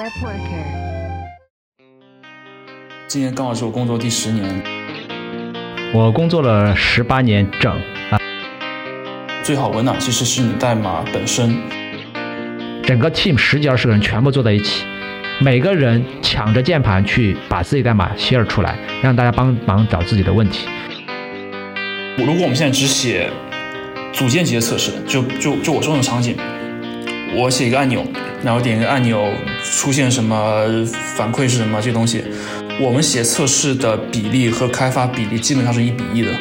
Web Worker。今年刚好是我工作第十年，我工作了十八年整啊，最好闻的其实是你代码本身。整个 team 十几二十个人全部坐在一起，每个人抢着键盘去把自己代码 share 出来，让大家帮忙找自己的问题。如果我们现在只写组件级的测试，就就就我说那种场景，我写一个按钮，然后点一个按钮，出现什么反馈是什么这些东西，我们写测试的比例和开发比例基本上是一比一的。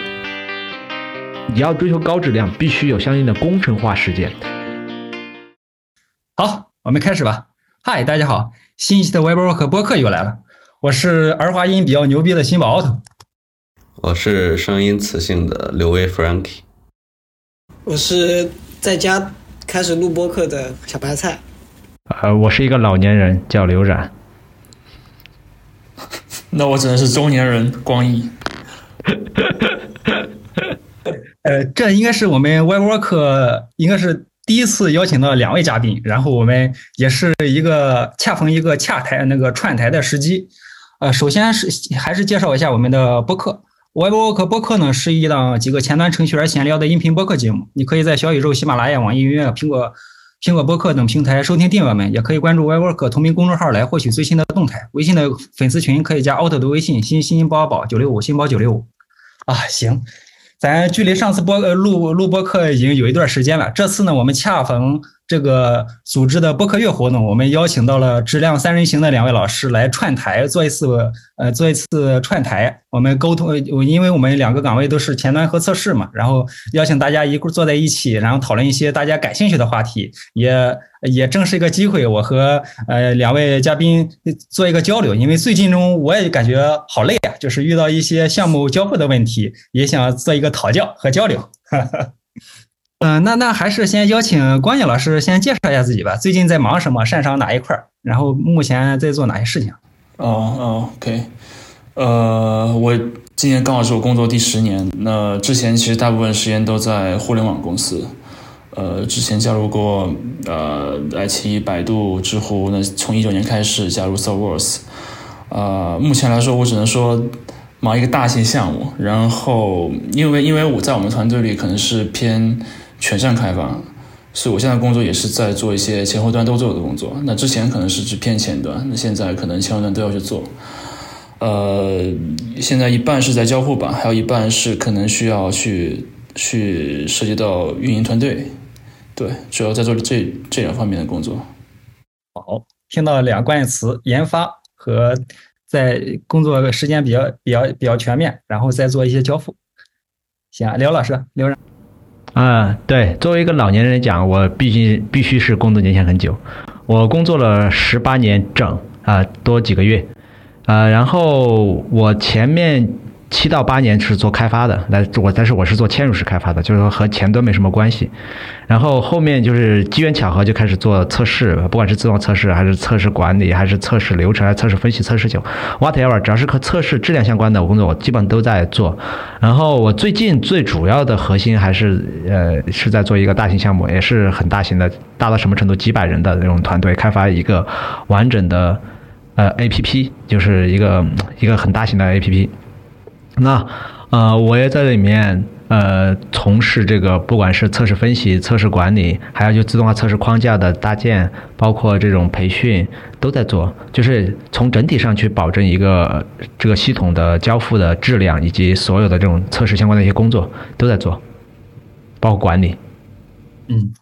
你要追求高质量，必须有相应的工程化实践。好，我们开始吧。嗨，大家好，新一期的 WebWork 播客又来了，我是儿化音比较牛逼的新宝 Auto。我是声音磁性的刘威 Frankie，我是在家开始录播客的小白菜。呃，我是一个老年人，叫刘冉。那我只能是中年人光毅。呃，这应该是我们 WebWork 应该是第一次邀请到两位嘉宾，然后我们也是一个恰逢一个洽台那个串台的时机。呃，首先是还是介绍一下我们的播客。WebWork 播客呢是一档几个前端程序员闲聊的音频播客节目，你可以在小宇宙、喜马拉雅、网易云音乐、苹果苹果播客等平台收听订阅们，也可以关注 WebWork 同名公众号来获取最新的动态。微信的粉丝群可以加 Auto 的微信新新包宝九六五新包九六五。啊，行，咱距离上次播呃录录播客已经有一段时间了，这次呢我们恰逢这个组织的播客月活动，我们邀请到了质量三人行的两位老师来串台做一次呃做一次串台，我们沟通，因为我们两个岗位都是前端和测试嘛，然后邀请大家一块坐在一起，然后讨论一些大家感兴趣的话题，也也正是一个机会，我和呃两位嘉宾做一个交流，因为最近中我也感觉好累啊，就是遇到一些项目交互的问题，也想做一个讨教和交流。嗯，那那还是先邀请光毅老师先介绍一下自己吧。最近在忙什么？擅长哪一块儿？然后目前在做哪些事情？哦哦，OK，呃，我今年刚好是我工作第十年。那之前其实大部分时间都在互联网公司，呃，之前加入过呃爱奇艺、百度、知乎。那从一九年开始加入 Thoughtworks，啊，目前来说我只能说忙一个大型项目。然后因为因为我在我们团队里可能是偏全站开发，所以我现在工作也是在做一些前后端都做的工作。那之前可能是只偏前端，那现在可能前后端都要去做。呃，现在一半是在交互吧，还有一半是可能需要去去涉及到运营团队。对，主要在做这这两方面的工作。好，听到两个关键词：研发和在工作时间比较比较比较全面，然后再做一些交付。行，刘老师，刘冉。啊，对，作为一个老年人来讲，我毕竟必须是工作年限很久，我工作了十八年整啊多几个月，呃，然后我前面七到八年是做开发的，来我但是我是做嵌入式开发的，就是说和前端没什么关系，然后后面就是机缘巧合就开始做测试，不管是自动测试还是测试管理，还是测试流程，还是测试分析、测试酒，whatever，只要是和测试质量相关的工作，我基本都在做。然后我最近最主要的核心还是呃是在做一个大型项目，也是很大型的，大到什么程度？几百人的那种团队开发一个完整的呃 APP，就是一个一个很大型的 APP。那呃我也在里面呃从事这个不管是测试分析、测试管理，还有就自动化测试框架的搭建，包括这种培训都在做，就是从整体上去保证一个这个系统的交付的质量，以及所有的这种测试相关的一些工作都在做，包括管理。嗯，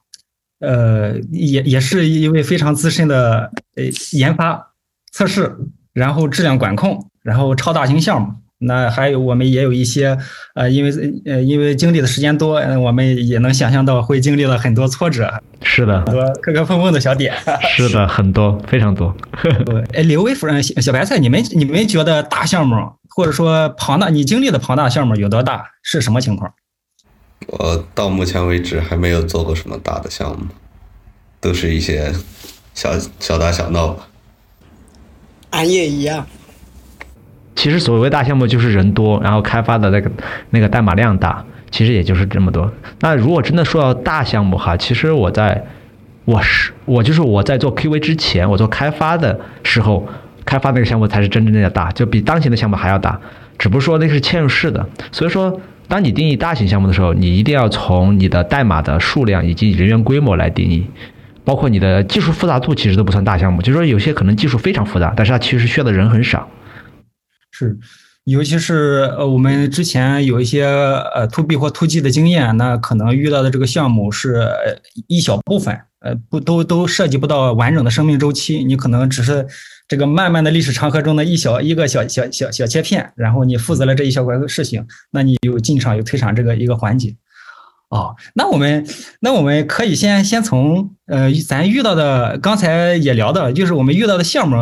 呃，也也是一位非常资深的呃研发、测试，然后质量管控，然后超大型项目。那还有我们也有一些呃，因为呃因为经历的时间多，呃我们也能想象到会经历了很多挫折，是的，很多磕磕碰碰的小点。是的，很多，非常多。对，哎，刘威夫人、小小白菜，你们你们觉得大项目或者说庞大，你经历的庞大项目有多大？是什么情况？我到目前为止还没有做过什么大的项目，都是一些小小打小闹吧。俺也一样。其实所谓大项目就是人多，然后开发的那个那个代码量大，其实也就是这么多。那如果真的说到大项目哈，其实我在我是我就是我在做 QV 之前，我做开发的时候，开发那个项目才是真正的大，就比当前的项目还要大。只不过说那是嵌入式的，所以说，当你定义大型项目的时候，你一定要从你的代码的数量以及人员规模来定义，包括你的技术复杂度，其实都不算大项目。就是说，有些可能技术非常复杂，但是它其实需要的人很少。是，尤其是呃，我们之前有一些呃 to B 或 to G 的经验，那可能遇到的这个项目是一小部分，呃，不都都涉及不到完整的生命周期，你可能只是。这个漫漫的历史长河中的一小一个小小小小切片，然后你负责了这一小块事情，那你有进场有退场这个一个环节。哦，那我们那我们可以先先从呃咱遇到的刚才也聊到，就是我们遇到的项目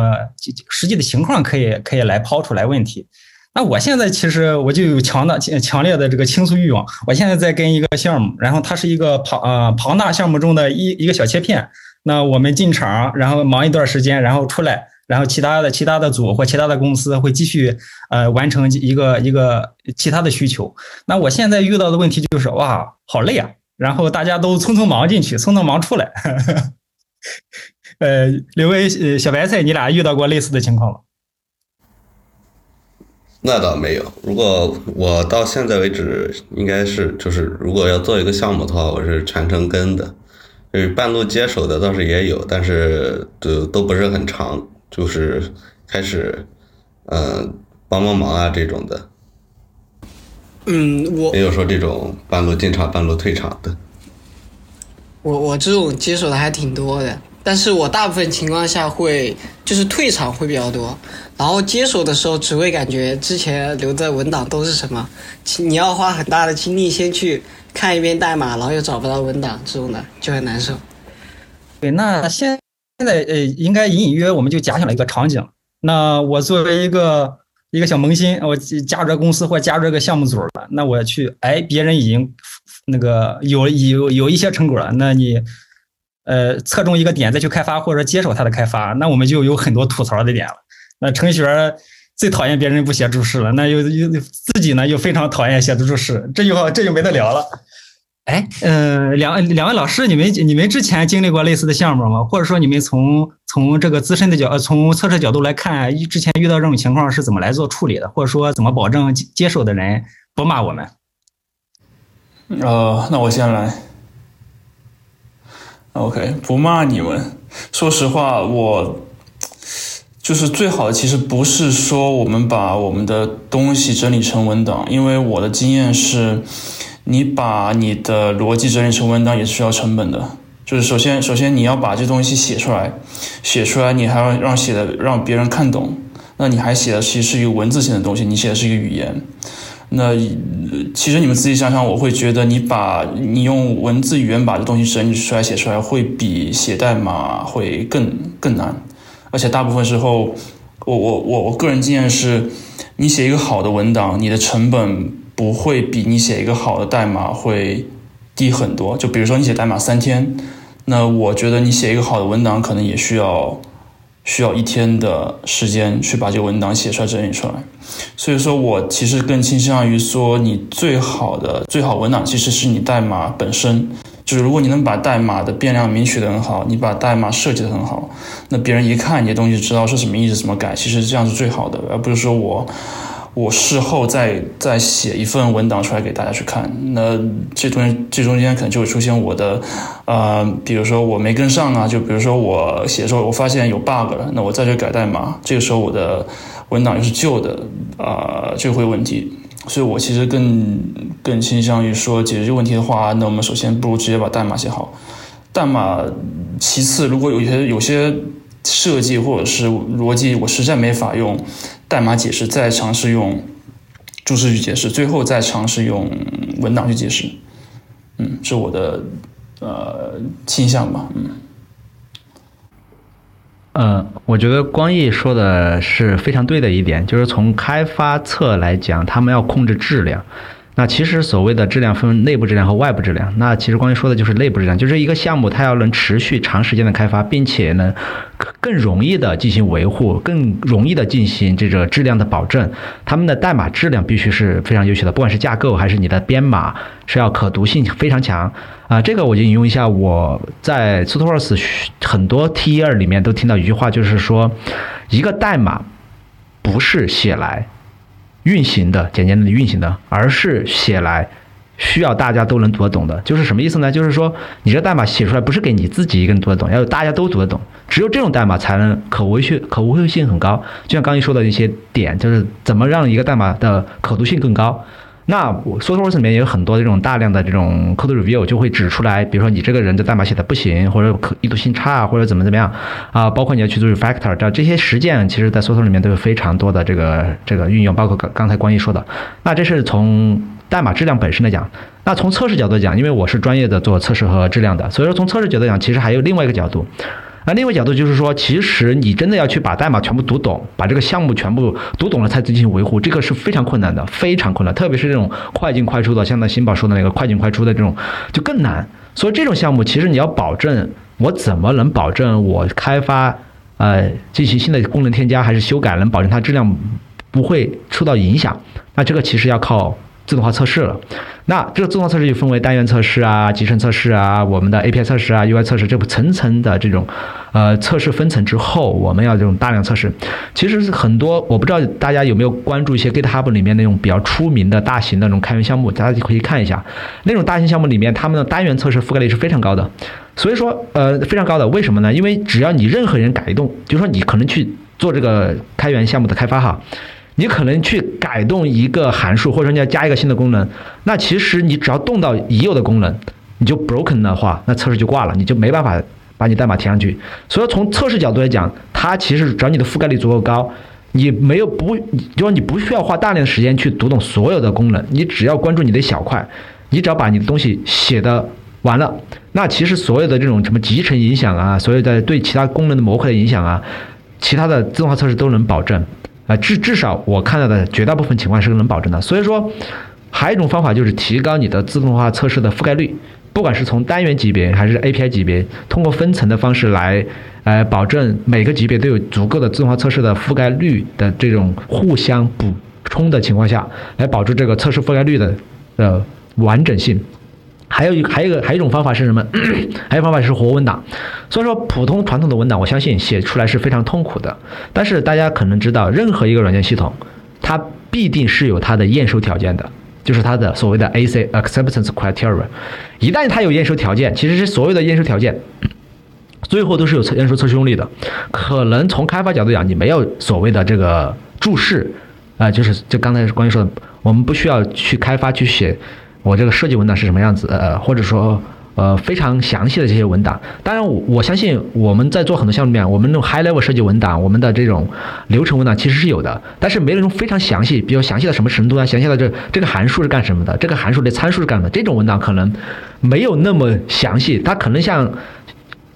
实际的情况可以可以来抛出来问题。那我现在其实我就有强大强烈的这个倾诉欲望。我现在在跟一个项目，然后它是一个庞呃庞大项目中的一一个小切片。那我们进场，然后忙一段时间，然后出来。然后其他的其他的组或其他的公司会继续呃完成一个一个其他的需求。那我现在遇到的问题就是哇，好累啊！然后大家都匆匆忙进去，匆匆忙出来。呃，刘威、呃小白菜，你俩遇到过类似的情况吗？那倒没有。如果我到现在为止，应该是就是如果要做一个项目的话，我是全程跟的。就是半路接手的倒是也有，但是都都不是很长。就是开始，呃，帮帮忙啊这种的。嗯，我也有说这种半路进场、半路退场的。我我这种接手的还挺多的，但是我大部分情况下会就是退场会比较多，然后接手的时候只会感觉之前留的文档都是什么，你要花很大的精力先去看一遍代码，然后又找不到文档这种的就很难受。对，那先。现在呃，应该隐隐约约我们就假想了一个场景。那我作为一个一个小萌新，我加入这公司或加入这个项目组了，那我去，哎，别人已经那个有有有一些成果了，那你呃侧重一个点再去开发或者接手它的开发，那我们就有很多吐槽的点了。那程序员最讨厌别人不写注释了，那又又自己呢又非常讨厌写注释，这就这就没得聊了。哎，呃，两位两位老师，你们你们之前经历过类似的项目吗？或者说你们从从这个自身的角，从测试角度来看，之前遇到这种情况是怎么来做处理的？或者说怎么保证接手的人不骂我们？呃，那我先来。OK，不骂你们。说实话，我就是最好的，其实不是说我们把我们的东西整理成文档，因为我的经验是。你把你的逻辑整理成文档也是需要成本的，就是首先，首先你要把这东西写出来，写出来你还要让写的让别人看懂，那你还写的其实是一个文字性的东西，你写的是一个语言，那其实你们自己想想，我会觉得你把你用文字语言把这东西整理出来写出来，会比写代码会更更难，而且大部分时候，我我我我个人经验是，你写一个好的文档，你的成本。不会比你写一个好的代码会低很多。就比如说你写代码三天，那我觉得你写一个好的文档可能也需要需要一天的时间去把这个文档写出来、整理出来。所以说我其实更倾向于说，你最好的最好文档其实是你代码本身。就是如果你能把代码的变量名取得很好，你把代码设计的很好，那别人一看你的东西知道是什么意思、怎么改，其实这样是最好的，而不是说我。我事后再再写一份文档出来给大家去看，那这中间这中间可能就会出现我的，呃，比如说我没跟上啊，就比如说我写的时候我发现有 bug 了，那我再去改代码，这个时候我的文档又是旧的，啊，就会有问题。所以我其实更更倾向于说解决这个问题的话，那我们首先不如直接把代码写好，代码其次，如果有些有些设计或者是逻辑我实在没法用。代码解释，再尝试用注释去解释，最后再尝试用文档去解释。嗯，是我的呃倾向吧。嗯，嗯，我觉得光毅说的是非常对的一点，就是从开发侧来讲，他们要控制质量。那其实所谓的质量分内部质量和外部质量。那其实光毅说的就是内部质量，就是一个项目它要能持续长时间的开发，并且呢，更容易的进行维护，更容易的进行这个质量的保证。他们的代码质量必须是非常优秀的，不管是架构还是你的编码，是要可读性非常强啊。这个我就引用一下我在 SuperVerse 很多 T 二里面都听到一句话，就是说一个代码不是写来运行的，简简单的运行的，而是写来。需要大家都能读得懂的，就是什么意思呢？就是说，你这代码写出来不是给你自己一个人读得懂，要有大家都读得懂。只有这种代码才能可维续、可维护性很高。就像刚才说的一些点，就是怎么让一个代码的可读性更高。那 SourceForge 里面也有很多这种大量的这种 code review，就会指出来，比如说你这个人的代码写的不行，或者可易读性差，或者怎么怎么样啊。包括你要去做 refactor，这这些实践，其实在 SourceForge 里面都有非常多的这个这个运用。包括刚刚才关毅说的，那这是从。代码质量本身来讲，那从测试角度讲，因为我是专业的做测试和质量的，所以说从测试角度讲，其实还有另外一个角度。那另外角度就是说，其实你真的要去把代码全部读懂，把这个项目全部读懂了才进行维护，这个是非常困难的，非常困难。特别是这种快进快出的，像那新宝说的那个快进快出的这种，就更难。所以这种项目，其实你要保证，我怎么能保证我开发呃进行新的功能添加还是修改，能保证它质量不会受到影响？那这个其实要靠。自动化测试了，那这个自动化测试就分为单元测试啊、集成测试啊、我们的 API 测试啊、UI 测试，这不层层的这种，呃，测试分层之后，我们要这种大量测试。其实是很多，我不知道大家有没有关注一些 GitHub 里面那种比较出名的大型的那种开源项目，大家可以看一下，那种大型项目里面，他们的单元测试覆盖率是非常高的。所以说，呃，非常高的，为什么呢？因为只要你任何人改动，就说你可能去做这个开源项目的开发哈。你可能去改动一个函数，或者说你要加一个新的功能，那其实你只要动到已有的功能，你就 broken 的话，那测试就挂了，你就没办法把你代码填上去。所以从测试角度来讲，它其实只要你的覆盖率足够高，你没有不，就说你不需要花大量的时间去读懂所有的功能，你只要关注你的小块，你只要把你的东西写的完了，那其实所有的这种什么集成影响啊，所有的对其他功能的模块的影响啊，其他的自动化测试都能保证。啊，至至少我看到的绝大部分情况是能保证的。所以说，还有一种方法就是提高你的自动化测试的覆盖率，不管是从单元级别还是 API 级别，通过分层的方式来，呃，保证每个级别都有足够的自动化测试的覆盖率的这种互相补充的情况下，来保住这个测试覆盖率的呃完整性。还有一还有一个还有一种方法是什么？还有方法是活文档。所以说，普通传统的文档，我相信写出来是非常痛苦的。但是大家可能知道，任何一个软件系统，它必定是有它的验收条件的，就是它的所谓的 AC Acceptance Criteria。一旦它有验收条件，其实是所有的验收条件，最后都是有测验收测试用例的。可能从开发角度讲，你没有所谓的这个注释，啊，就是就刚才关于说的，我们不需要去开发去写。我这个设计文档是什么样子？呃，或者说，呃，非常详细的这些文档。当然，我我相信我们在做很多项目里面，我们那种 high level 设计文档，我们的这种流程文档其实是有的，但是没有那种非常详细，比较详细到什么程度呢？详细到这这个函数是干什么的？这个函数的参数是干什么？这种文档可能没有那么详细，它可能像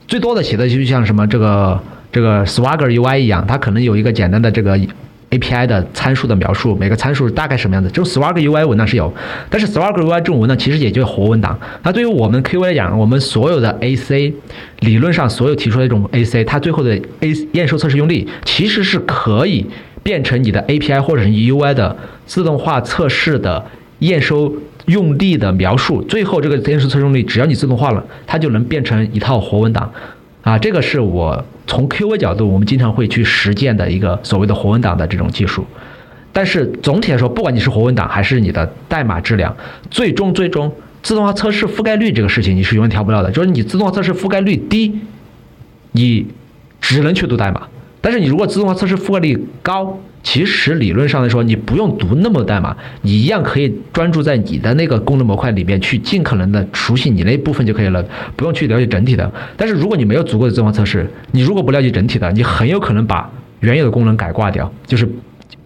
最多的写的就像什么这个这个 Swagger UI 一样，它可能有一个简单的这个。API 的参数的描述，每个参数大概什么样子？这种 Swagger UI 文档是有，但是 Swagger UI 这种文档其实也就是活文档。那对于我们 QA 来讲，我们所有的 AC 理论上所有提出的这种 AC，它最后的 A 验收测试用例其实是可以变成你的 API 或者是 UI 的自动化测试的验收用例的描述。最后这个验收测试用例，只要你自动化了，它就能变成一套活文档。啊，这个是我从 QA 角度，我们经常会去实践的一个所谓的活文档的这种技术。但是总体来说，不管你是活文档还是你的代码质量，最终最终自动化测试覆盖率这个事情你是永远调不了的。就是你自动化测试覆盖率低，你只能去读代码。但是你如果自动化测试覆盖率高，其实理论上来说，你不用读那么代码，你一样可以专注在你的那个功能模块里面去尽可能的熟悉你那部分就可以了，不用去了解整体的。但是如果你没有足够的自动化测试，你如果不了解整体的，你很有可能把原有的功能改挂掉，就是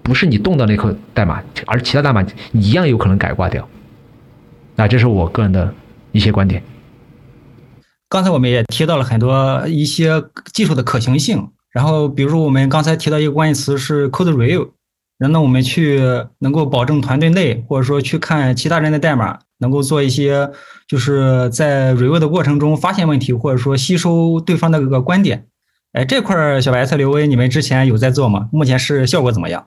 不是你动的那颗代码，而其他代码你一样有可能改挂掉。那这是我个人的一些观点。刚才我们也提到了很多一些技术的可行性。然后，比如说我们刚才提到一个关键词是 code review，然后我们去能够保证团队内或者说去看其他人的代码，能够做一些就是在 review 的过程中发现问题，或者说吸收对方的这个观点。哎，这块小白菜刘威，你们之前有在做吗？目前是效果怎么样？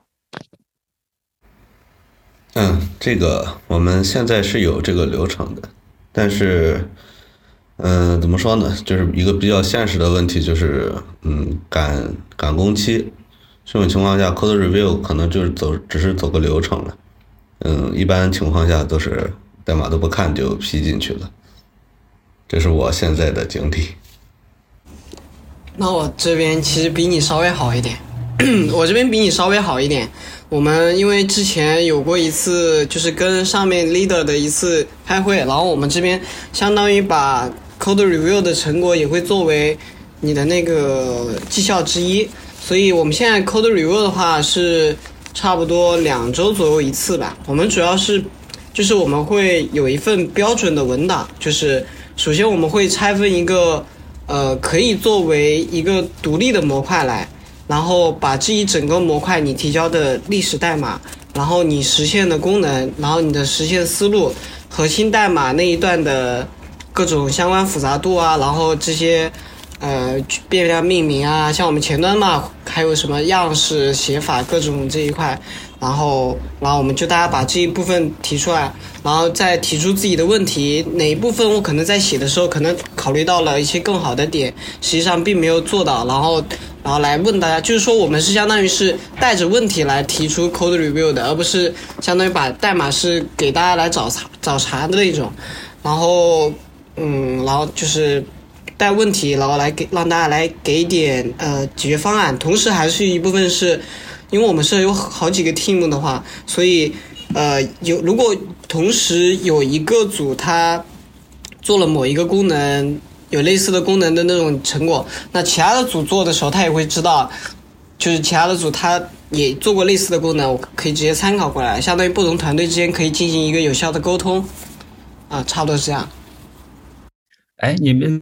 嗯，这个我们现在是有这个流程的，但是，嗯，怎么说呢？就是一个比较现实的问题，就是嗯，赶赶工期，这种情况下，code review 可能就是走，只是走个流程了。嗯，一般情况下都是代码都不看就批进去了，这是我现在的经历。那我这边其实比你稍微好一点，我这边比你稍微好一点。我们因为之前有过一次，就是跟上面 leader 的一次开会，然后我们这边相当于把 code review 的成果也会作为你的那个绩效之一，所以我们现在 code review 的话是差不多两周左右一次吧。我们主要是就是我们会有一份标准的文档，就是首先我们会拆分一个呃可以作为一个独立的模块来。然后把这一整个模块你提交的历史代码，然后你实现的功能，然后你的实现思路，核心代码那一段的各种相关复杂度啊，然后这些呃变量命名啊，像我们前端嘛，还有什么样式写法各种这一块，然后然后我们就大家把这一部分提出来，然后再提出自己的问题，哪一部分我可能在写的时候可能考虑到了一些更好的点，实际上并没有做到，然后。然后来问大家，就是说我们是相当于是带着问题来提出 code review 的，而不是相当于把代码是给大家来找茬找茬的那种。然后，嗯，然后就是带问题，然后来给让大家来给点呃解决方案。同时，还是一部分是，因为我们是有好几个 team 的话，所以呃有如果同时有一个组他做了某一个功能。有类似的功能的那种成果，那其他的组做的时候，他也会知道，就是其他的组他也做过类似的功能，我可以直接参考过来，相当于不同团队之间可以进行一个有效的沟通，啊，差不多是这样。哎，你们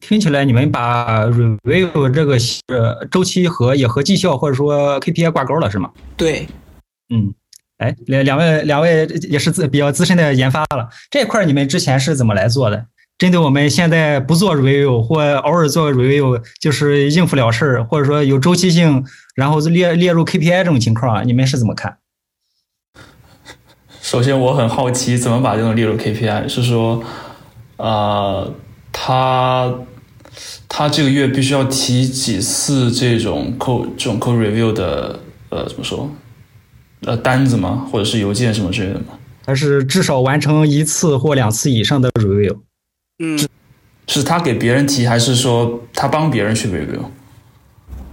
听起来你们把 review 这个呃周期和也和绩效或者说 KPI 挂钩了是吗？对，嗯，哎，两两位两位也是资比较资深的研发了，这块你们之前是怎么来做的？针对我们现在不做 review 或偶尔做 review，就是应付了事儿，或者说有周期性，然后列列入 KPI 这种情况，啊你们是怎么看？首先，我很好奇怎么把这种列入 KPI，是说，啊，他他这个月必须要提几次这种 code 这种 code review 的呃怎么说呃单子吗？或者是邮件什么之类的吗？还是至少完成一次或两次以上的 review？嗯，是他给别人提，还是说他帮别人去 review？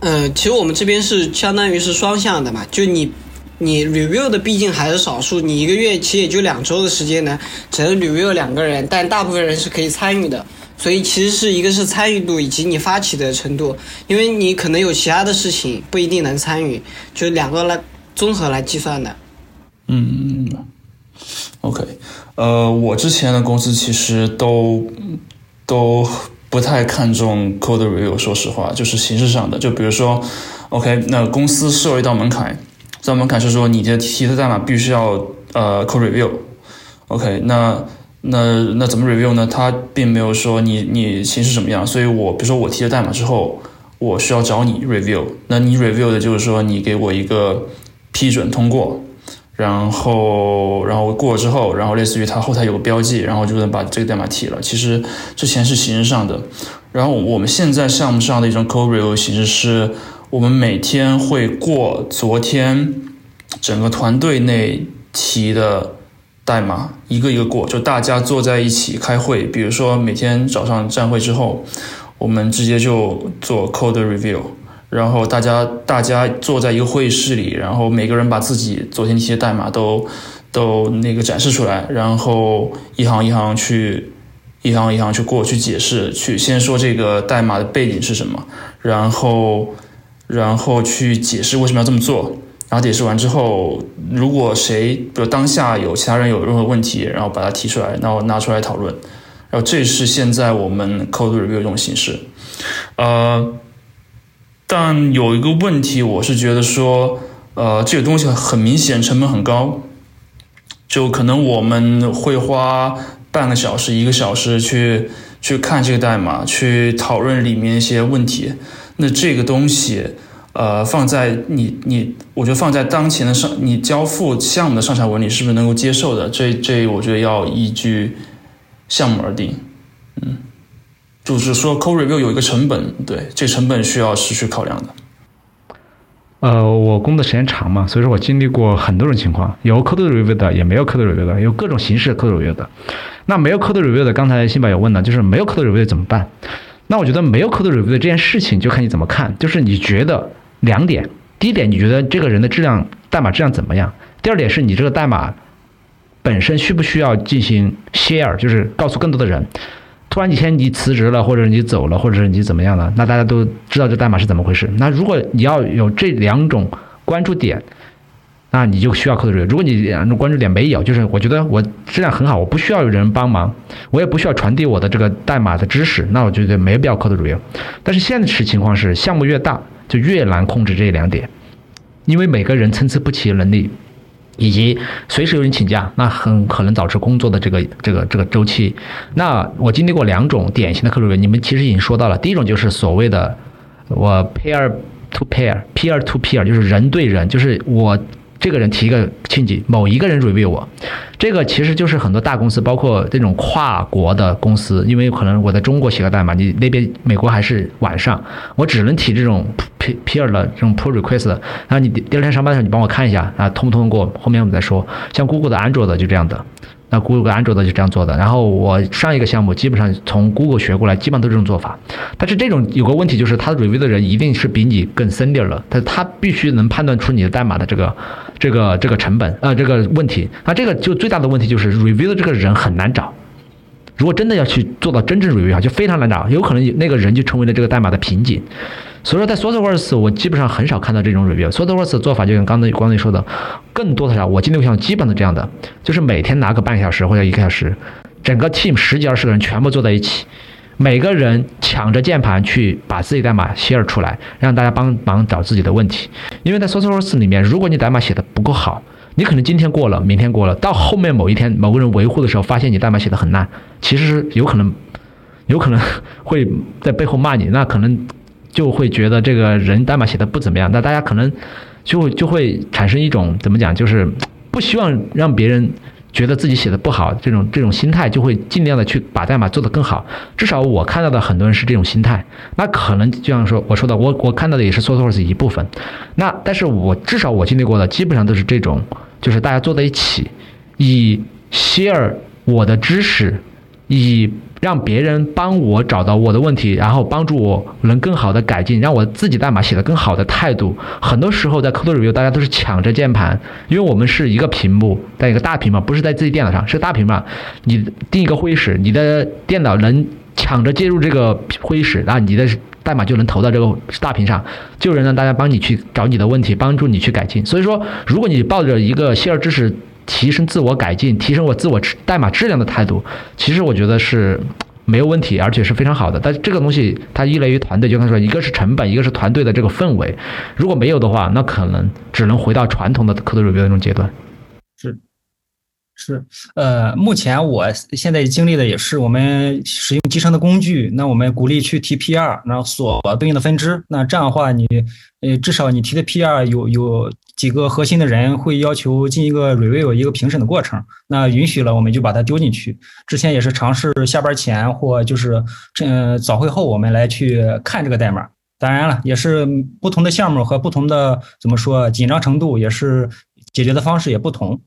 呃，其实我们这边是相当于是双向的嘛，就你你 review 的毕竟还是少数，你一个月其实也就两周的时间呢，只能 review 两个人，但大部分人是可以参与的，所以其实是一个是参与度以及你发起的程度，因为你可能有其他的事情不一定能参与，就两个来综合来计算的。嗯，OK。呃，我之前的公司其实都都不太看重 code review，说实话，就是形式上的。就比如说，OK，那公司设一道门槛，这道门槛是说你的提的代码必须要呃 code review，OK，那那那怎么 review 呢？它并没有说你你形式怎么样，所以我比如说我提了代码之后，我需要找你 review，那你 review 的就是说你给我一个批准通过。然后，然后过了之后，然后类似于它后台有个标记，然后就能把这个代码提了。其实之前是形式上的，然后我们现在项目上的一种 code review 形式是，我们每天会过昨天整个团队内提的代码，一个一个过，就大家坐在一起开会。比如说每天早上站会之后，我们直接就做 code review。然后大家大家坐在一个会议室里，然后每个人把自己昨天那些代码都都那个展示出来，然后一行一行去一行一行去过去解释，去先说这个代码的背景是什么，然后然后去解释为什么要这么做，然后解释完之后，如果谁比如当下有其他人有任何问题，然后把它提出来，然后拿出来讨论，然后这是现在我们 code review 这种形式，呃。但有一个问题，我是觉得说，呃，这个东西很明显成本很高，就可能我们会花半个小时、一个小时去去看这个代码，去讨论里面一些问题。那这个东西，呃，放在你你，我觉得放在当前的上，你交付项目的上下文，你是不是能够接受的？这这，我觉得要依据项目而定。嗯，就是说，code review 有一个成本，对，这成本需要是去考量的。呃，我工作时间长嘛，所以说我经历过很多种情况，有 code review 的，也没有 code review 的，有各种形式 code review 的。那没有 code review 的，刚才辛宝有问了，就是没有 code review 怎么办？那我觉得没有 code review 的这件事情，就看你怎么看。就是你觉得两点，第一点，你觉得这个人的质量，代码质量怎么样？第二点是你这个代码本身需不需要进行 share，就是告诉更多的人。突然几天你辞职了，或者你走了，或者是你怎么样了，那大家都知道这代码是怎么回事。那如果你要有这两种关注点，那你就需要 code review。如果你两种关注点没有，就是我觉得我质量很好，我不需要有人帮忙，我也不需要传递我的这个代码的知识，那我觉得没必要 code review。但是现实情况是，项目越大就越难控制这两点，因为每个人参差不齐的能力。以及随时有人请假，那很可能导致工作的这个这个这个周期。那我经历过两种典型的客户员，你们其实已经说到了。第一种就是所谓的我 pair to pair，peer to peer，就是人对人，就是我。这个人提一个亲戚，某一个人 review 我，这个其实就是很多大公司，包括这种跨国的公司，因为可能我在中国写个代码，你那边美国还是晚上，我只能提这种 peer 的这种 pull request，然后你第二天上班的时候你帮我看一下啊，通不通过，后面我们再说。像 Google 的 Android 就这样的。那 Google 安卓的就这样做的，然后我上一个项目基本上从 Google 学过来，基本上都是这种做法。但是这种有个问题就是，他 review 的人一定是比你更 senior 了，他他必须能判断出你的代码的这个这个这个成本啊这个问题。那这个就最大的问题就是 review 的这个人很难找。如果真的要去做到真正 review 啊，就非常难找，有可能那个人就成为了这个代码的瓶颈。所以说，在 SourceWorks 我基本上很少看到这种 review。SourceWorks 的做法就像刚才光才说的，更多的啥，我今天像基本都这样的，就是每天拿个半小时或者一个小时，整个 team 十几二十个人全部坐在一起，每个人抢着键盘去把自己代码 share 出来，让大家帮忙找自己的问题。因为在 SourceWorks 里面，如果你代码写的不够好，你可能今天过了，明天过了，到后面某一天某个人维护的时候，发现你代码写的很烂，其实有可能，有可能会在背后骂你，那可能。就会觉得这个人代码写的不怎么样，那大家可能就就会产生一种怎么讲，就是不希望让别人觉得自己写的不好，这种这种心态就会尽量的去把代码做得更好。至少我看到的很多人是这种心态。那可能就像说我说的，我我看到的也是 source 一部分。那但是我至少我经历过的基本上都是这种，就是大家坐在一起，以 share 我的知识，以。让别人帮我找到我的问题，然后帮助我能更好的改进，让我自己代码写的更好的态度。很多时候在 code review，大家都是抢着键盘，因为我们是一个屏幕，在一个大屏幕，不是在自己电脑上，是大屏幕。你订一个会议室，你的电脑能抢着接入这个会议室，然后你的代码就能投到这个大屏上，就能让大家帮你去找你的问题，帮助你去改进。所以说，如果你抱着一个炫耀知识。提升自我改进，提升我自我代码质量的态度，其实我觉得是没有问题，而且是非常好的。但这个东西它依赖于团队，就刚才说，一个是成本，一个是团队的这个氛围。如果没有的话，那可能只能回到传统的 code review 那种阶段。是，呃，目前我现在经历的也是，我们使用集成的工具，那我们鼓励去提 PR，然后锁对应的分支。那这样的话，你呃至少你提的 PR 有有。几个核心的人会要求进一个 review 一个评审的过程，那允许了我们就把它丢进去。之前也是尝试下班前或就是嗯早会后我们来去看这个代码。当然了，也是不同的项目和不同的怎么说紧张程度也是解决的方式也不同。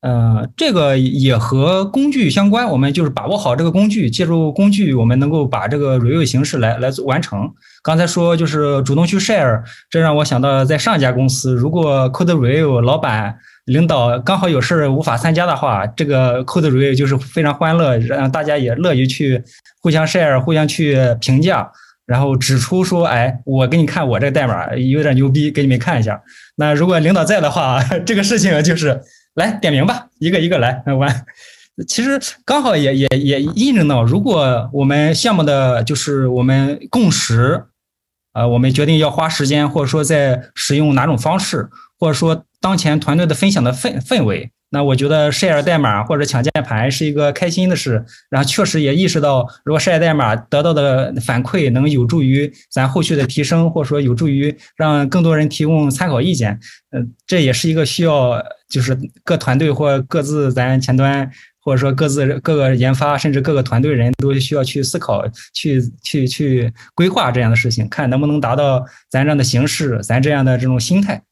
呃，这个也和工具相关，我们就是把握好这个工具，借助工具，我们能够把这个 review 形式来来完成。刚才说就是主动去 share，这让我想到在上一家公司，如果 code review 老板领导刚好有事无法参加的话，这个 code review 就是非常欢乐，让大家也乐于去互相 share，互相去评价，然后指出说，哎，我给你看我这个代码有点牛逼，给你们看一下。那如果领导在的话，这个事情就是。来点名吧，一个一个来完。其实刚好也也也印证到，如果我们项目的就是我们共识，呃，我们决定要花时间，或者说在使用哪种方式，或者说当前团队的分享的氛氛围，那我觉得 share 代码或者抢键盘是一个开心的事，然后确实也意识到，如果 share 代码得到的反馈能有助于咱后续的提升，或者说有助于让更多人提供参考意见，嗯，这也是一个需要就是各团队或各自咱前端或者说各自各个研发甚至各个团队人都需要去思考、去去去规划这样的事情，看能不能达到咱这样的形式、咱这样的这种心态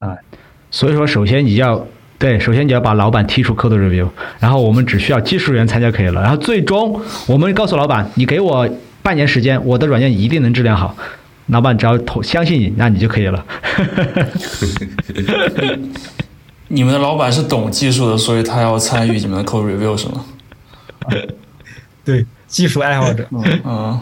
啊。所以说，首先你要。对，首先你要把老板踢出 code review，然后我们只需要技术员参加可以了。然后最终我们告诉老板，你给我半年时间，我的软件一定能质量好。老板只要投相信你，那你就可以了。你们的老板是懂技术的，所以他要参与你们的 code review 是吗？对，技术爱好者。嗯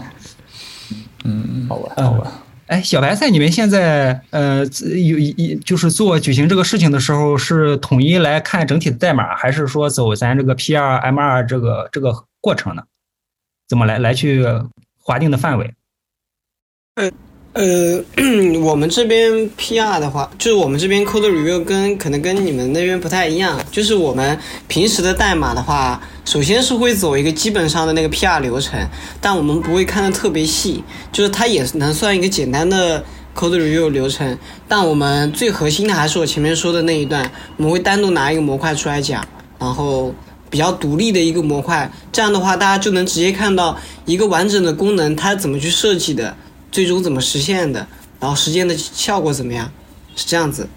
嗯，好吧，好吧。哎，小白菜，你们现在呃有一就是做举行这个事情的时候，是统一来看整体的代码，还是说走咱这个 P 二 M 二这个这个过程呢？怎么来来去划定的范围？呃。呃，我们这边 PR 的话，就是我们这边 code review 跟可能跟你们那边不太一样。就是我们平时的代码的话，首先是会走一个基本上的那个 PR 流程，但我们不会看的特别细。就是它也能算一个简单的 code review 流程，但我们最核心的还是我前面说的那一段，我们会单独拿一个模块出来讲，然后比较独立的一个模块，这样的话大家就能直接看到一个完整的功能它怎么去设计的。最终怎么实现的？然后实践的效果怎么样？是这样子。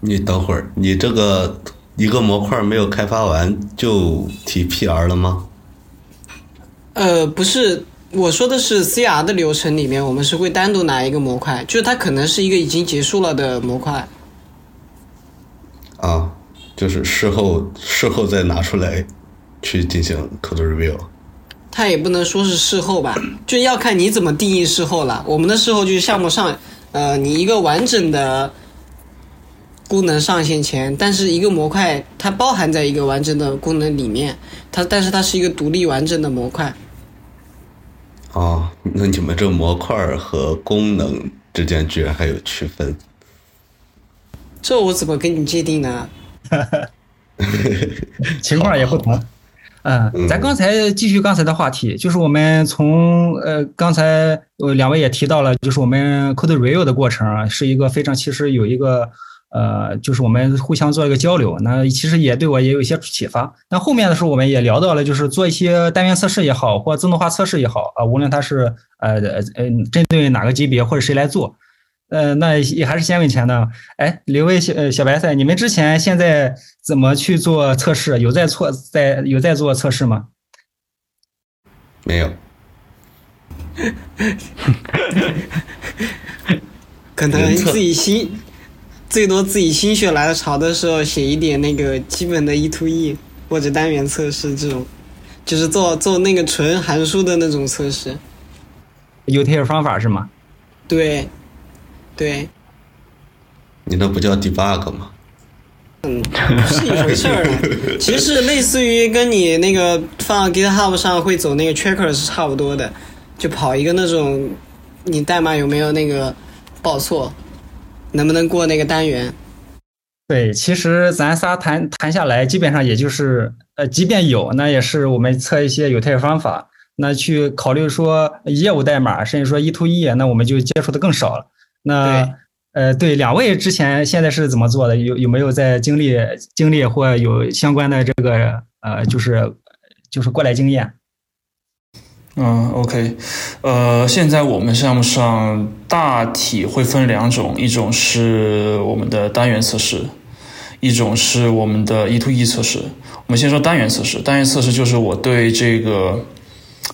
你等会儿，你这个一个模块没有开发完就提 PR 了吗？呃，不是，我说的是 CR 的流程里面，我们是会单独拿一个模块，就是它可能是一个已经结束了的模块。啊，就是事后事后再拿出来去进行 code review。它也不能说是事后吧，就要看你怎么定义事后了。我们的事后就是项目上，呃，你一个完整的功能上线前，但是一个模块它包含在一个完整的功能里面，它但是它是一个独立完整的模块。哦，那你们这模块和功能之间居然还有区分？这我怎么跟你界定呢？情况也不同。嗯，咱刚才继续刚才的话题，就是我们从呃刚才呃两位也提到了，就是我们 code review 的过程啊，是一个非常其实有一个呃，就是我们互相做一个交流，那其实也对我也有一些启发。那后面的时候我们也聊到了，就是做一些单元测试也好，或自动化测试也好啊，无论它是呃呃针对哪个级别或者谁来做。呃，那也还是先问钱的。哎，刘威小呃小白菜，你们之前现在怎么去做测试？有在做在有在做测试吗？没有。可能自己心最多自己心血来潮的时候写一点那个基本的 e to e 或者单元测试这种，就是做做那个纯函数的那种测试。有这些方法是吗？对。对，你那不叫 debug 吗？嗯，是一回事儿。其实类似于跟你那个放 GitHub 上会走那个 tracker 是差不多的，就跑一个那种，你代码有没有那个报错，能不能过那个单元？对，其实咱仨谈谈下来，基本上也就是，呃，即便有，那也是我们测一些有态方法，那去考虑说业务代码，甚至说一 to E，那我们就接触的更少了。那呃，对，两位之前现在是怎么做的？有有没有在经历经历或有相关的这个呃，就是就是过来经验？嗯，OK，呃，现在我们项目上大体会分两种，一种是我们的单元测试，一种是我们的 E to E 测试。我们先说单元测试，单元测试就是我对这个。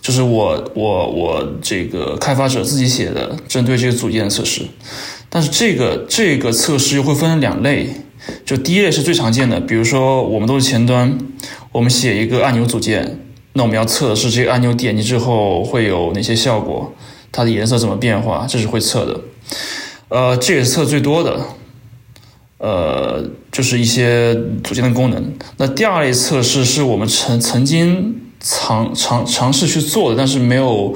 就是我我我这个开发者自己写的针对这个组件的测试，但是这个这个测试又会分两类，就第一类是最常见的，比如说我们都是前端，我们写一个按钮组件，那我们要测的是这个按钮点击之后会有哪些效果，它的颜色怎么变化，这是会测的，呃，这也是测最多的，呃，就是一些组件的功能。那第二类测试是我们曾曾经。尝尝尝试去做的，但是没有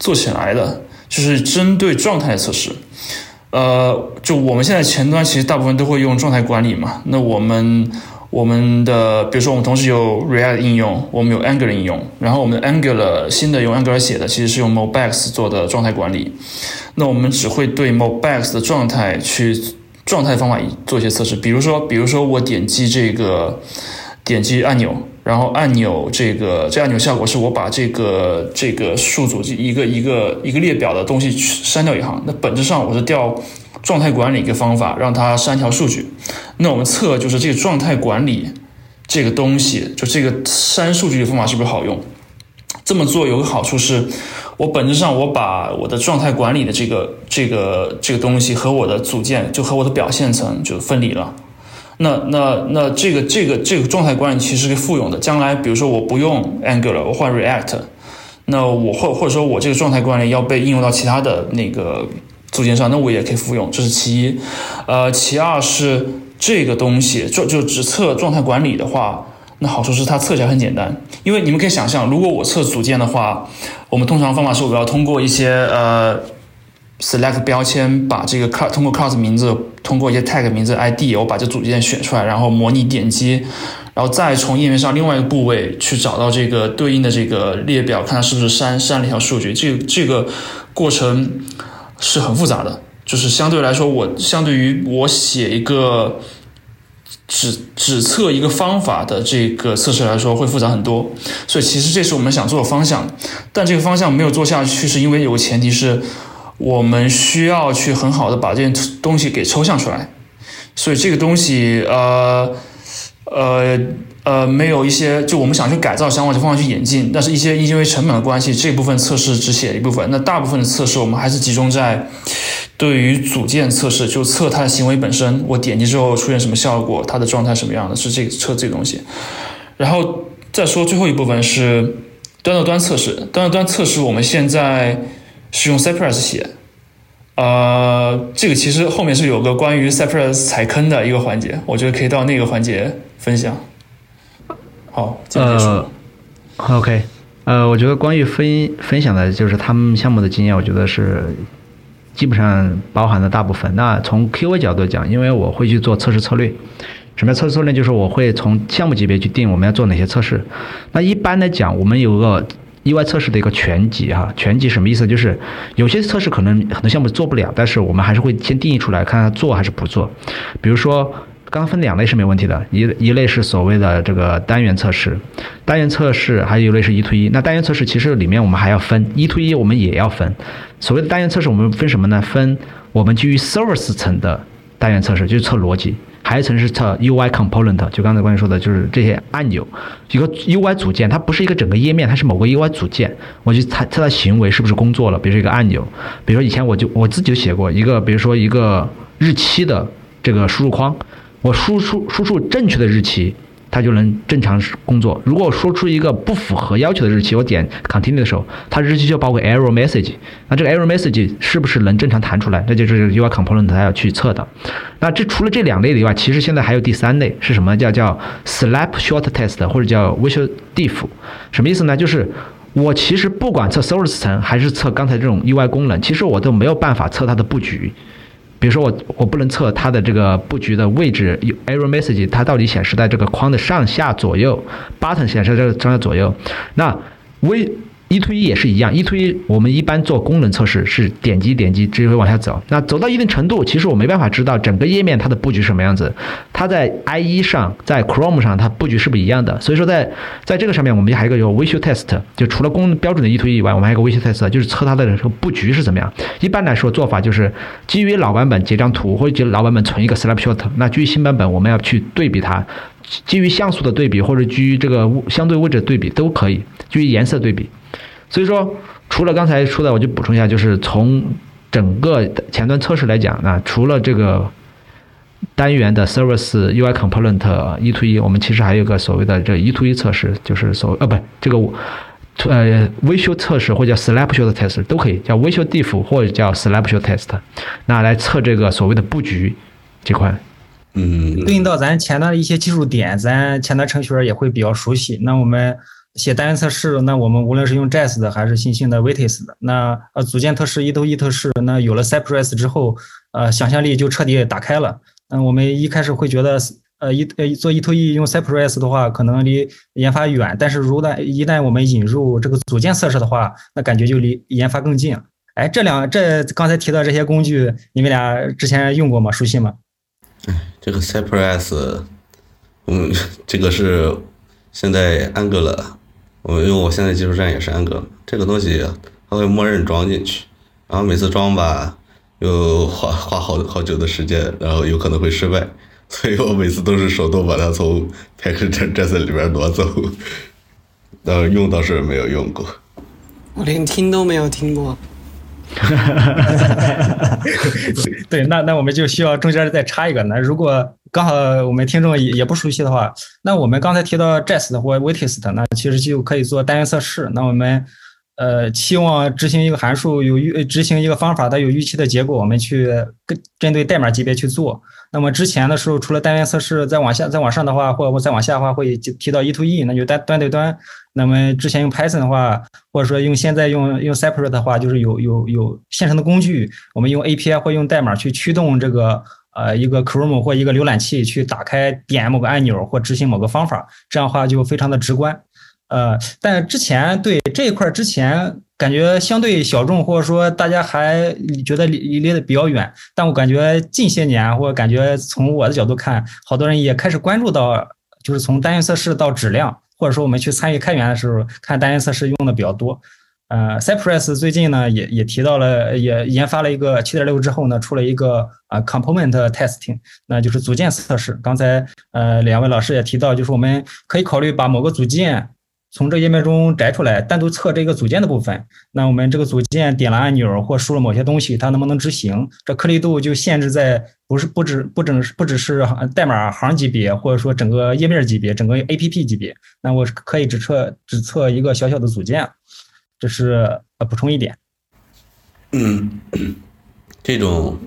做起来的，就是针对状态测试。呃，就我们现在前端其实大部分都会用状态管理嘛。那我们我们的比如说我们同时有 React 应用，我们有 Angular 应用，然后我们的 Angular 新的用 Angular 写的其实是用 Mobex 做的状态管理，那我们只会对 Mobex 的状态去状态方法做一些测试，比如说比如说我点击这个点击按钮。然后按钮这个这按钮效果是我把这个这个数组一个一个一个列表的东西删掉一行，那本质上我是调状态管理一个方法，让它删条数据。那我们测就是这个状态管理这个东西，就这个删数据的方法是不是好用？这么做有个好处是，我本质上我把我的状态管理的这个这个这个东西和我的组件就和我的表现层就分离了。那那那这个这个这个状态管理其实是复用的。将来比如说我不用 Angular，我换 React，那我或或者说我这个状态管理要被应用到其他的那个组件上，那我也可以复用。这是其一。呃，其二是这个东西就就只测状态管理的话，那好处是它测起来很简单。因为你们可以想象，如果我测组件的话，我们通常方法是我要通过一些呃。select 标签，把这个 class 通过 class 名字，通过一些 tag 名字 ID，我把这组件选出来，然后模拟点击，然后再从页面上另外一个部位去找到这个对应的这个列表，看它是不是删删了一条数据。这这个过程是很复杂的，就是相对来说，我相对于我写一个只只测一个方法的这个测试来说，会复杂很多。所以其实这是我们想做的方向，但这个方向没有做下去，是因为有个前提是。我们需要去很好的把这件东西给抽象出来，所以这个东西呃呃呃没有一些，就我们想去改造，想往这方向去演进，但是一些因为成本的关系，这部分测试只写一部分，那大部分的测试我们还是集中在对于组件测试，就测它的行为本身，我点击之后出现什么效果，它的状态什么样的，是这个测这个东西，然后再说最后一部分是端到端测试，端到端测试我们现在。是用 Cypress 写，呃，这个其实后面是有个关于 Cypress 踩坑的一个环节，我觉得可以到那个环节分享。好，呃，OK，呃，我觉得关于分分享的就是他们项目的经验，我觉得是基本上包含了大部分。那从 QA 角度讲，因为我会去做测试策略，什么叫测试策略？就是我会从项目级别去定我们要做哪些测试。那一般来讲，我们有个。意外测试的一个全集哈，全集什么意思？就是有些测试可能很多项目做不了，但是我们还是会先定义出来，看它做还是不做。比如说，刚刚分两类是没问题的，一一类是所谓的这个单元测试，单元测试还有一类是一推一。那单元测试其实里面我们还要分一推一，我们也要分。所谓的单元测试，我们分什么呢？分我们基于 service 层的单元测试，就是测逻辑。还一层是测 UI component，就刚才关于说的，就是这些按钮，一个 UI 组件，它不是一个整个页面，它是某个 UI 组件。我就测测它行为是不是工作了，比如说一个按钮，比如说以前我就我自己就写过一个，比如说一个日期的这个输入框，我输出输出正确的日期。它就能正常工作。如果我说出一个不符合要求的日期，我点 continue 的时候，它日期就包括 error message。那这个 error message 是不是能正常弹出来？那就是 UI component 它要去测的。那这除了这两类以外，其实现在还有第三类是什么？叫叫 slap short test 或者叫 visual diff。什么意思呢？就是我其实不管测 service 层还是测刚才这种 UI 功能，其实我都没有办法测它的布局。比如说我我不能测它的这个布局的位置，error message 它到底显示在这个框的上下左右，button 显示在这个上下左右，那微。一推一也是一样，一推一我们一般做功能测试是点击点击直接会往下走，那走到一定程度，其实我没办法知道整个页面它的布局什么样子，它在 IE 上，在 Chrome 上它布局是不是一样的？所以说在在这个上面我们还有一个叫 Visual Test，就除了公标准的一推一以外，我们还有个 Visual Test，就是测它的这个布局是怎么样。一般来说做法就是基于老版本截张图，或者老版本存一个 Snapshot，那基于新版本我们要去对比它，基于像素的对比或者基于这个相对位置的对比都可以，基于颜色对比。所以说，除了刚才说的，我就补充一下，就是从整个前端测试来讲，那除了这个单元的 service UI component 一推一，我们其实还有个所谓的这一推一测试，就是所呃不这个呃 visual 测试或者叫 snapshot test 都可以，叫 visual diff 或者叫 snapshot test，那来测这个所谓的布局这块。嗯，对应到咱前端的一些技术点，咱前端程序员也会比较熟悉。那我们。写单元测试，那我们无论是用 Jest 的还是新兴的 Vitis 的，那呃组件测试一头一测试，那有了 Cypress 之后，呃想象力就彻底打开了。那，我们一开始会觉得呃一呃做 E to E 用 Cypress 的话，可能离研发远，但是如旦一旦我们引入这个组件测试的话，那感觉就离研发更近了。哎，这两这刚才提到这些工具，你们俩之前用过吗？熟悉吗？哎这个 Cypress，嗯，这个是现在 Angular，我因为我现在技术站也是 Angular，这个东西它会默认装进去，然后每次装吧又花花好好久的时间，然后有可能会失败，所以我每次都是手动把它从 Package.js 里边挪走，呃，用倒是没有用过，我连听都没有听过。对，那那我们就需要中间再插一个。那如果刚好我们听众也也不熟悉的话，那我们刚才提到 Jest 或 Witest，那其实就可以做单元测试。那我们呃期望执行一个函数有预执行一个方法，它有预期的结果，我们去跟针对代码级别去做。那么之前的时候，除了单元测试，再往下再往上的话，或者再往下的话，会提到 E to E，那就单端对端。那么之前用 Python 的话，或者说用现在用用 Separate 的话，就是有有有现成的工具，我们用 API 或用代码去驱动这个呃一个 Chrome 或一个浏览器去打开点某个按钮或执行某个方法，这样的话就非常的直观。呃，但之前对这一块之前感觉相对小众，或者说大家还觉得离离得比较远。但我感觉近些年，或者感觉从我的角度看，好多人也开始关注到，就是从单元测试到质量。或者说我们去参与开源的时候，看单元测试用的比较多。呃，Cypress 最近呢也也提到了，也研发了一个七点六之后呢，出了一个啊 component testing，那就是组件测试。刚才呃两位老师也提到，就是我们可以考虑把某个组件。从这页面中摘出来，单独测这个组件的部分。那我们这个组件点了按钮或输了某些东西，它能不能执行？这颗粒度就限制在不是不只不整不只是代码行级别，或者说整个页面级别，整个 APP 级别。那我可以只测只测一个小小的组件，这是呃补充一点。嗯，这种，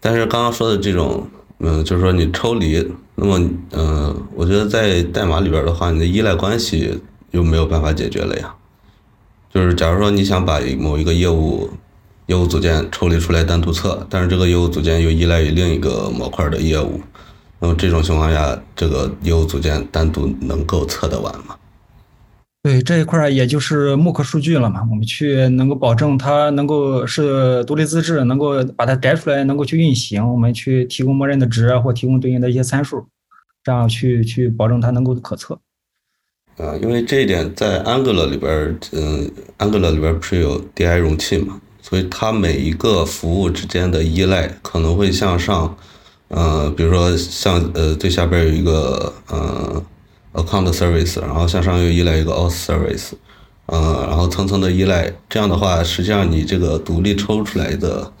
但是刚刚说的这种，嗯，就是说你抽离。那么，嗯，我觉得在代码里边的话，你的依赖关系就没有办法解决了呀。就是假如说你想把某一个业务业务组件抽离出来单独测，但是这个业务组件又依赖于另一个模块的业务，那么这种情况下，这个业务组件单独能够测得完吗？对这一块，也就是慕课数据了嘛，我们去能够保证它能够是独立自治，能够把它摘出来，能够去运行。我们去提供默认的值或提供对应的一些参数，这样去去保证它能够可测。啊，因为这一点在 Angular 里边，嗯，Angular 里边不是有 DI 容器嘛，所以它每一个服务之间的依赖可能会向上，呃，比如说像呃最下边有一个呃。Account service，然后向上又依赖一个 Auth service，嗯，然后层层的依赖，这样的话，实际上你这个独立抽出来的，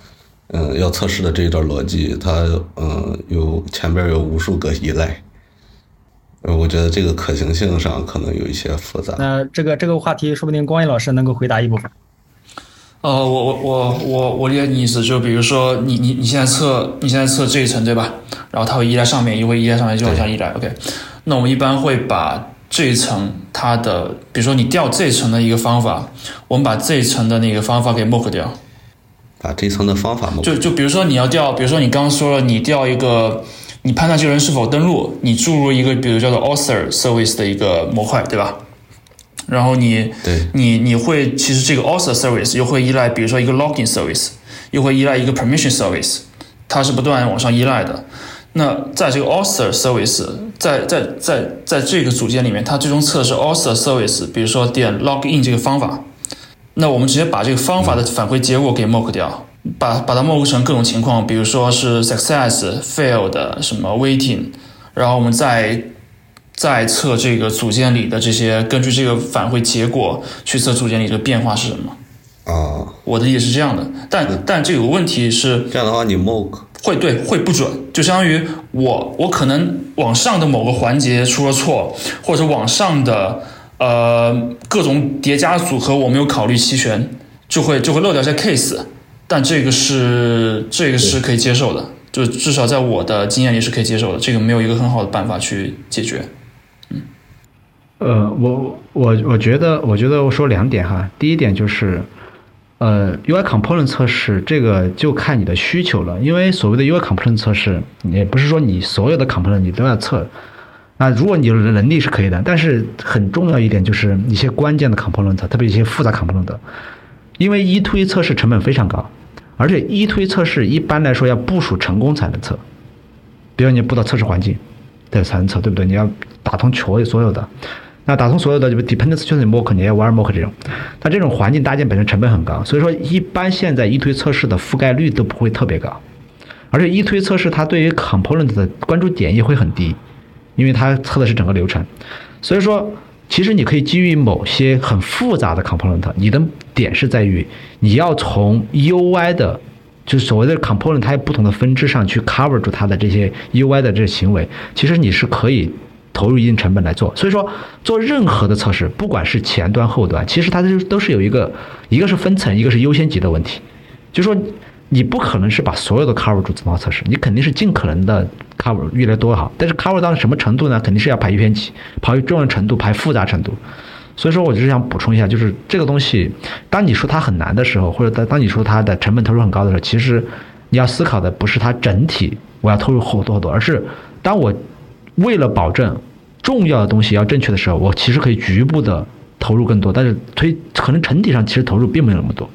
嗯，要测试的这一段逻辑，它嗯有前边有无数个依赖，呃，我觉得这个可行性上可能有一些复杂。那这个这个话题，说不定光一老师能够回答一部分。呃，我我我我我理解你意思，就比如说你你你现在测你现在测这一层对吧？然后它会依赖上面，又会依赖上面，就往下依赖，OK。那我们一般会把这一层它的，比如说你调这一层的一个方法，我们把这一层的那个方法给 mock 掉，把这一层的方法 mock 就就比如说你要调，比如说你刚刚说了，你调一个，你判断这个人是否登录，你注入一个比如叫做 author service 的一个模块，对吧？然后你对，你你会其实这个 author service 又会依赖，比如说一个 login service，又会依赖一个 permission service，它是不断往上依赖的。那在这个 author service 在在在在这个组件里面，它最终测试 author service，比如说点 login 这个方法，那我们直接把这个方法的返回结果给 mock 掉，把把它 mock 成各种情况，比如说是 success、failed、什么 waiting，然后我们再再测这个组件里的这些，根据这个返回结果去测组件里的变化是什么。啊，我的意思是这样的，但但这有个问题是这样的话，你 mock。会对会不准，就相当于我我可能往上的某个环节出了错，或者往上的呃各种叠加组合我没有考虑齐全，就会就会漏掉一些 case，但这个是这个是可以接受的，就至少在我的经验里是可以接受的，这个没有一个很好的办法去解决。呃，我我我觉得我觉得我说两点哈，第一点就是。呃，UI component 测试这个就看你的需求了，因为所谓的 UI component 测试，也不是说你所有的 component 你都要测。啊，如果你有能力是可以的，但是很重要一点就是一些关键的 component，特别一些复杂 component，因为一推测试成本非常高，而且一推测试一般来说要部署成功才能测，比如你布到测试环境，对才能测，对不对？你要打通所有所有的，那打通所有的就 dependency 就是 mock，你要玩 mock 这种，它这种环境搭建本身成本很高，所以说一般现在一推测试的覆盖率都不会特别高，而且一推测试它对于 component 的关注点也会很低。因为它测的是整个流程，所以说，其实你可以基于某些很复杂的 component，你的点是在于你要从 UI 的，就是所谓的 component，它有不同的分支上去 cover 住它的这些 UI 的这些行为，其实你是可以投入一定成本来做。所以说，做任何的测试，不管是前端后端，其实它都都是有一个，一个是分层，一个是优先级的问题，就是说。你不可能是把所有的 cover 住自动化测试，你肯定是尽可能的 cover 越来越多好。但是 cover 到什么程度呢？肯定是要排优先级，排重要程度，排复杂程度。所以说，我就是想补充一下，就是这个东西，当你说它很难的时候，或者当当你说它的成本投入很高的时候，其实你要思考的不是它整体我要投入好多好多，而是当我为了保证重要的东西要正确的时候，我其实可以局部的投入更多，但是推可能整体上其实投入并没有那么多。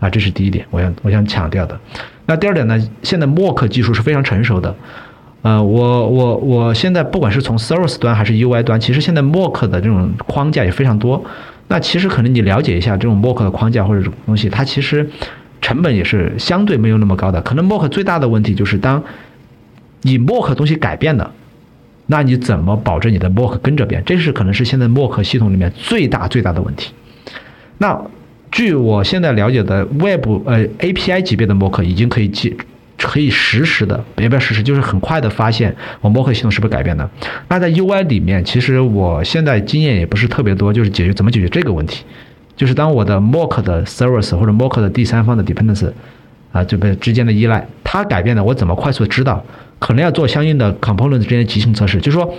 啊，这是第一点，我想我想强调的。那第二点呢？现在 Mock 技术是非常成熟的。呃，我我我现在不管是从 Service 端还是 UI 端，其实现在 Mock 的这种框架也非常多。那其实可能你了解一下这种 Mock 的框架或者东西，它其实成本也是相对没有那么高的。可能 Mock 最大的问题就是当你 Mock 东西改变了，那你怎么保证你的 Mock 跟着变？这是可能是现在 Mock 系统里面最大最大的问题。那据我现在了解的，Web 呃 API 级别的 Mock 已经可以记，可以实时的，别不要实时，就是很快的发现我 Mock 系统是不是改变的。那在 UI 里面，其实我现在经验也不是特别多，就是解决怎么解决这个问题，就是当我的 Mock 的 Service 或者 Mock 的第三方的 Dependency 啊这边之间的依赖，它改变了，我怎么快速的知道？可能要做相应的 Component 之间的集成测试，就是说。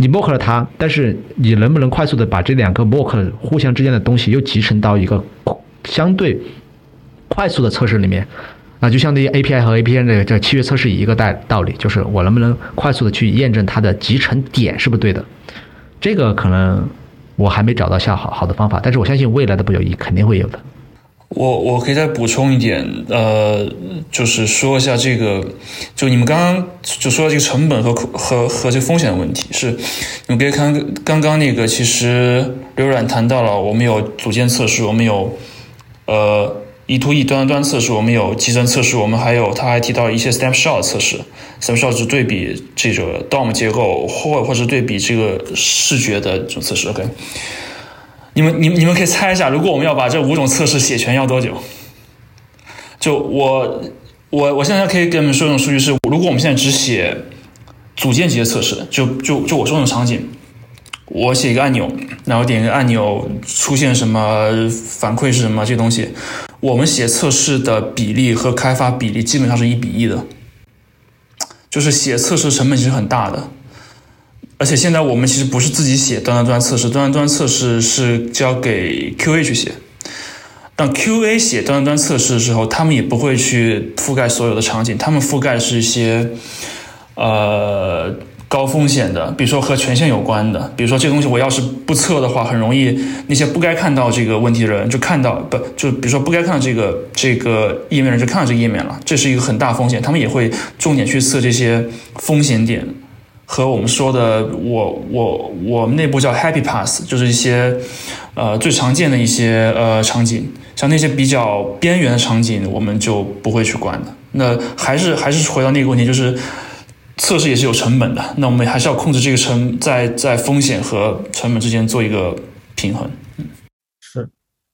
你 mock 了它，但是你能不能快速的把这两个 mock 互相之间的东西又集成到一个相对快速的测试里面？那就相当于 API 和 API 的这契约测试一个道道理，就是我能不能快速的去验证它的集成点是不是对的？这个可能我还没找到下好好的方法，但是我相信未来的不久一肯定会有的。我我可以再补充一点，呃，就是说一下这个，就你们刚刚就说到这个成本和和和这个风险的问题，是你们可以看刚刚那个，其实刘冉谈到了，我们有组件测试，我们有呃一 to 一端端测试，我们有集成测试，我们还有他还提到一些 snapshot 测试，snapshot 是对比这个 DOM 结构或或者对比这个视觉的这种测试，OK。你们、你们、你们可以猜一下，如果我们要把这五种测试写全，要多久？就我、我、我现在可以跟你们说一种数据是：如果我们现在只写组件级的测试，就、就、就我说那种场景，我写一个按钮，然后点一个按钮，出现什么反馈是什么这东西，我们写测试的比例和开发比例基本上是一比一的，就是写测试成本其实很大的。而且现在我们其实不是自己写端端端测试，端端端测试是交给 QA 去写。当 QA 写端端端测试的时候，他们也不会去覆盖所有的场景，他们覆盖是一些呃高风险的，比如说和权限有关的，比如说这个东西我要是不测的话，很容易那些不该看到这个问题的人就看到，不就比如说不该看到这个这个页面人就看到这个页面了，这是一个很大风险，他们也会重点去测这些风险点。和我们说的，我我我们内部叫 Happy Pass，就是一些呃最常见的一些呃场景，像那些比较边缘的场景，我们就不会去管的。那还是还是回到那个问题，就是测试也是有成本的，那我们还是要控制这个成在在风险和成本之间做一个平衡。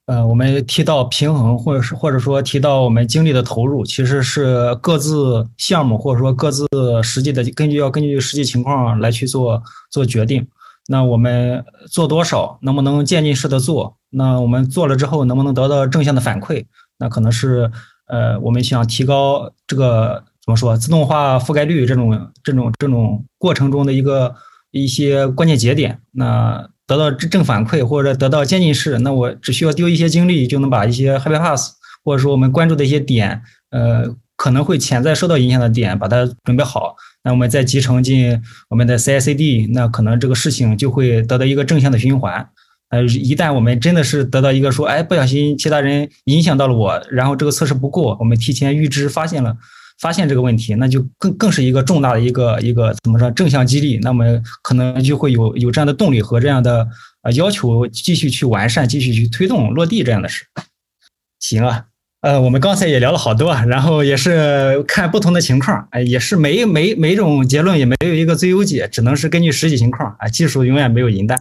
呃，我们提到平衡，或者是或者说提到我们精力的投入，其实是各自项目或者说各自实际的，根据要根据实际情况来去做做决定。那我们做多少，能不能渐进式的做？那我们做了之后，能不能得到正向的反馈？那可能是呃，我们想提高这个怎么说自动化覆盖率这种这种这种过程中的一个一些关键节点。那得到正反馈或者得到渐进式，那我只需要丢一些精力就能把一些 happy pass 或者说我们关注的一些点，呃，可能会潜在受到影响的点，把它准备好，那我们再集成进我们的 CI/CD，那可能这个事情就会得到一个正向的循环。呃，一旦我们真的是得到一个说，哎，不小心其他人影响到了我，然后这个测试不过，我们提前预知发现了。发现这个问题，那就更更是一个重大的一个一个怎么说正向激励，那么可能就会有有这样的动力和这样的呃要求，继续去完善，继续去推动落地这样的事。行啊，呃，我们刚才也聊了好多，然后也是看不同的情况，哎，也是每每每种结论也没有一个最优解，只能是根据实际情况啊，技术永远没有银弹。